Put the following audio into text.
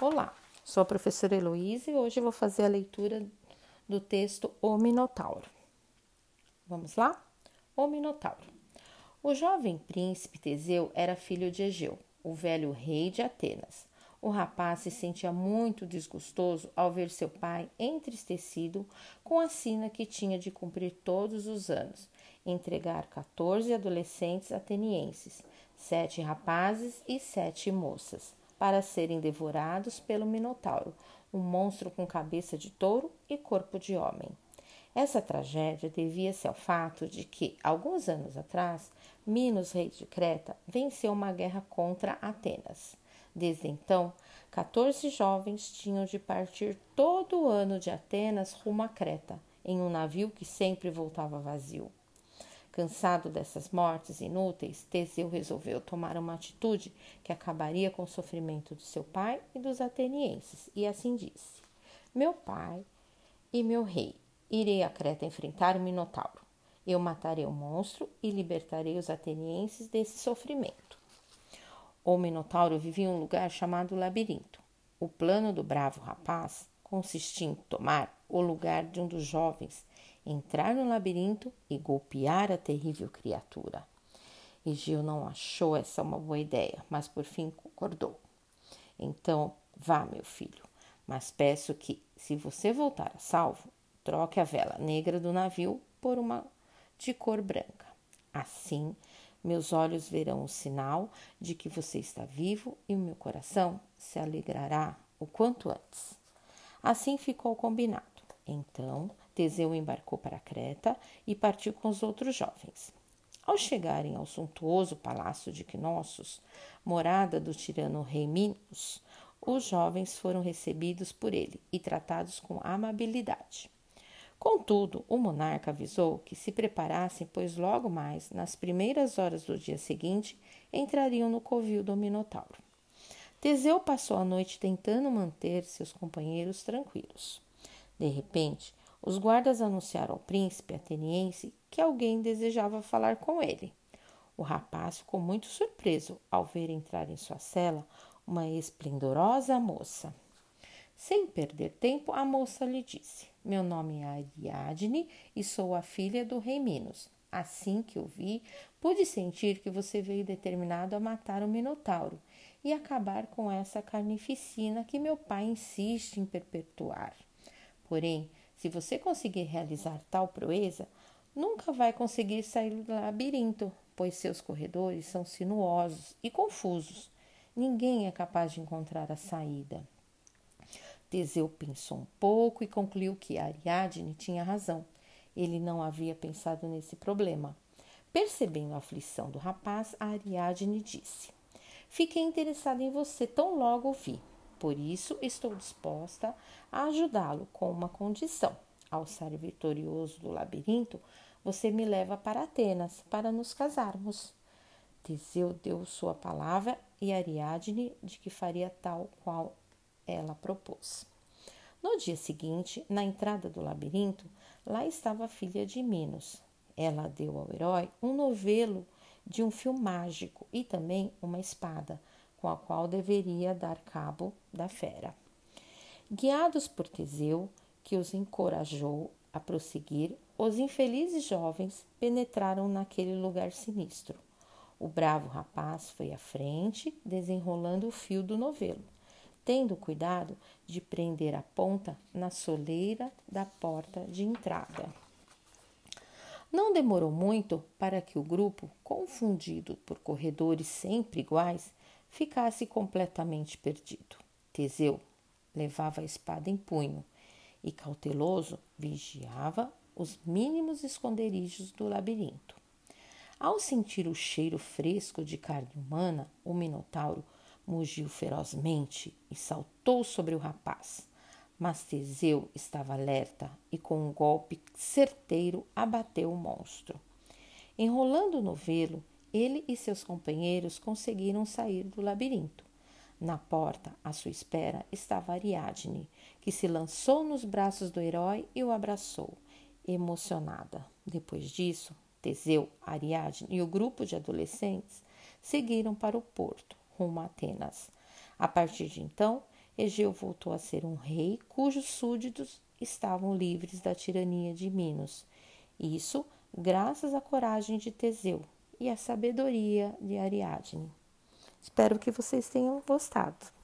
Olá, sou a professora Heloísa e hoje vou fazer a leitura do texto O Minotauro. Vamos lá? O Minotauro. O jovem príncipe Teseu era filho de Egeu, o velho rei de Atenas. O rapaz se sentia muito desgostoso ao ver seu pai entristecido com a sina que tinha de cumprir todos os anos, entregar 14 adolescentes atenienses, sete rapazes e sete moças para serem devorados pelo Minotauro, um monstro com cabeça de touro e corpo de homem. Essa tragédia devia-se ao fato de que, alguns anos atrás, Minos, rei de Creta, venceu uma guerra contra Atenas. Desde então, 14 jovens tinham de partir todo o ano de Atenas rumo a Creta, em um navio que sempre voltava vazio. Cansado dessas mortes inúteis, Teseu resolveu tomar uma atitude que acabaria com o sofrimento de seu pai e dos atenienses, e assim disse: Meu pai e meu rei, irei a Creta enfrentar o Minotauro. Eu matarei o monstro e libertarei os atenienses desse sofrimento. O Minotauro vivia em um lugar chamado Labirinto. O plano do bravo rapaz consistia em tomar o lugar de um dos jovens entrar no labirinto e golpear a terrível criatura. Egeu não achou essa uma boa ideia, mas por fim concordou. Então, vá, meu filho, mas peço que, se você voltar a salvo, troque a vela negra do navio por uma de cor branca. Assim, meus olhos verão o sinal de que você está vivo e o meu coração se alegrará o quanto antes. Assim ficou combinado. Então, Teseu embarcou para Creta e partiu com os outros jovens. Ao chegarem ao suntuoso palácio de Knossos, morada do tirano rei Minos, os jovens foram recebidos por ele e tratados com amabilidade. Contudo, o monarca avisou que se preparassem, pois logo mais, nas primeiras horas do dia seguinte, entrariam no covil do Minotauro. Teseu passou a noite tentando manter seus companheiros tranquilos. De repente, os guardas anunciaram ao príncipe ateniense que alguém desejava falar com ele. O rapaz ficou muito surpreso ao ver entrar em sua cela uma esplendorosa moça. Sem perder tempo, a moça lhe disse: Meu nome é Ariadne e sou a filha do rei Minos. Assim que o vi, pude sentir que você veio determinado a matar o Minotauro e acabar com essa carnificina que meu pai insiste em perpetuar. Porém, se você conseguir realizar tal proeza, nunca vai conseguir sair do labirinto, pois seus corredores são sinuosos e confusos. Ninguém é capaz de encontrar a saída. Teseu pensou um pouco e concluiu que Ariadne tinha razão. Ele não havia pensado nesse problema. Percebendo a aflição do rapaz, Ariadne disse: Fiquei interessada em você tão logo o vi. Por isso, estou disposta a ajudá-lo com uma condição. Ao sair vitorioso do labirinto, você me leva para Atenas para nos casarmos. Teseu deu sua palavra e Ariadne de que faria tal qual ela propôs. No dia seguinte, na entrada do labirinto, lá estava a filha de Minos. Ela deu ao herói um novelo de um fio mágico e também uma espada, com a qual deveria dar cabo da fera. Guiados por Teseu, que os encorajou a prosseguir, os infelizes jovens penetraram naquele lugar sinistro. O bravo rapaz foi à frente, desenrolando o fio do novelo, tendo cuidado de prender a ponta na soleira da porta de entrada. Não demorou muito para que o grupo, confundido por corredores sempre iguais, ficasse completamente perdido. Teseu levava a espada em punho e, cauteloso, vigiava os mínimos esconderijos do labirinto. Ao sentir o cheiro fresco de carne humana, o Minotauro mugiu ferozmente e saltou sobre o rapaz. Mas Teseu estava alerta e, com um golpe certeiro, abateu o monstro. Enrolando o novelo, ele e seus companheiros conseguiram sair do labirinto. Na porta, à sua espera, estava Ariadne, que se lançou nos braços do herói e o abraçou, emocionada. Depois disso, Teseu, Ariadne e o grupo de adolescentes seguiram para o porto, rumo a Atenas. A partir de então, Egeu voltou a ser um rei cujos súditos estavam livres da tirania de Minos. Isso graças à coragem de Teseu e à sabedoria de Ariadne. Espero que vocês tenham gostado.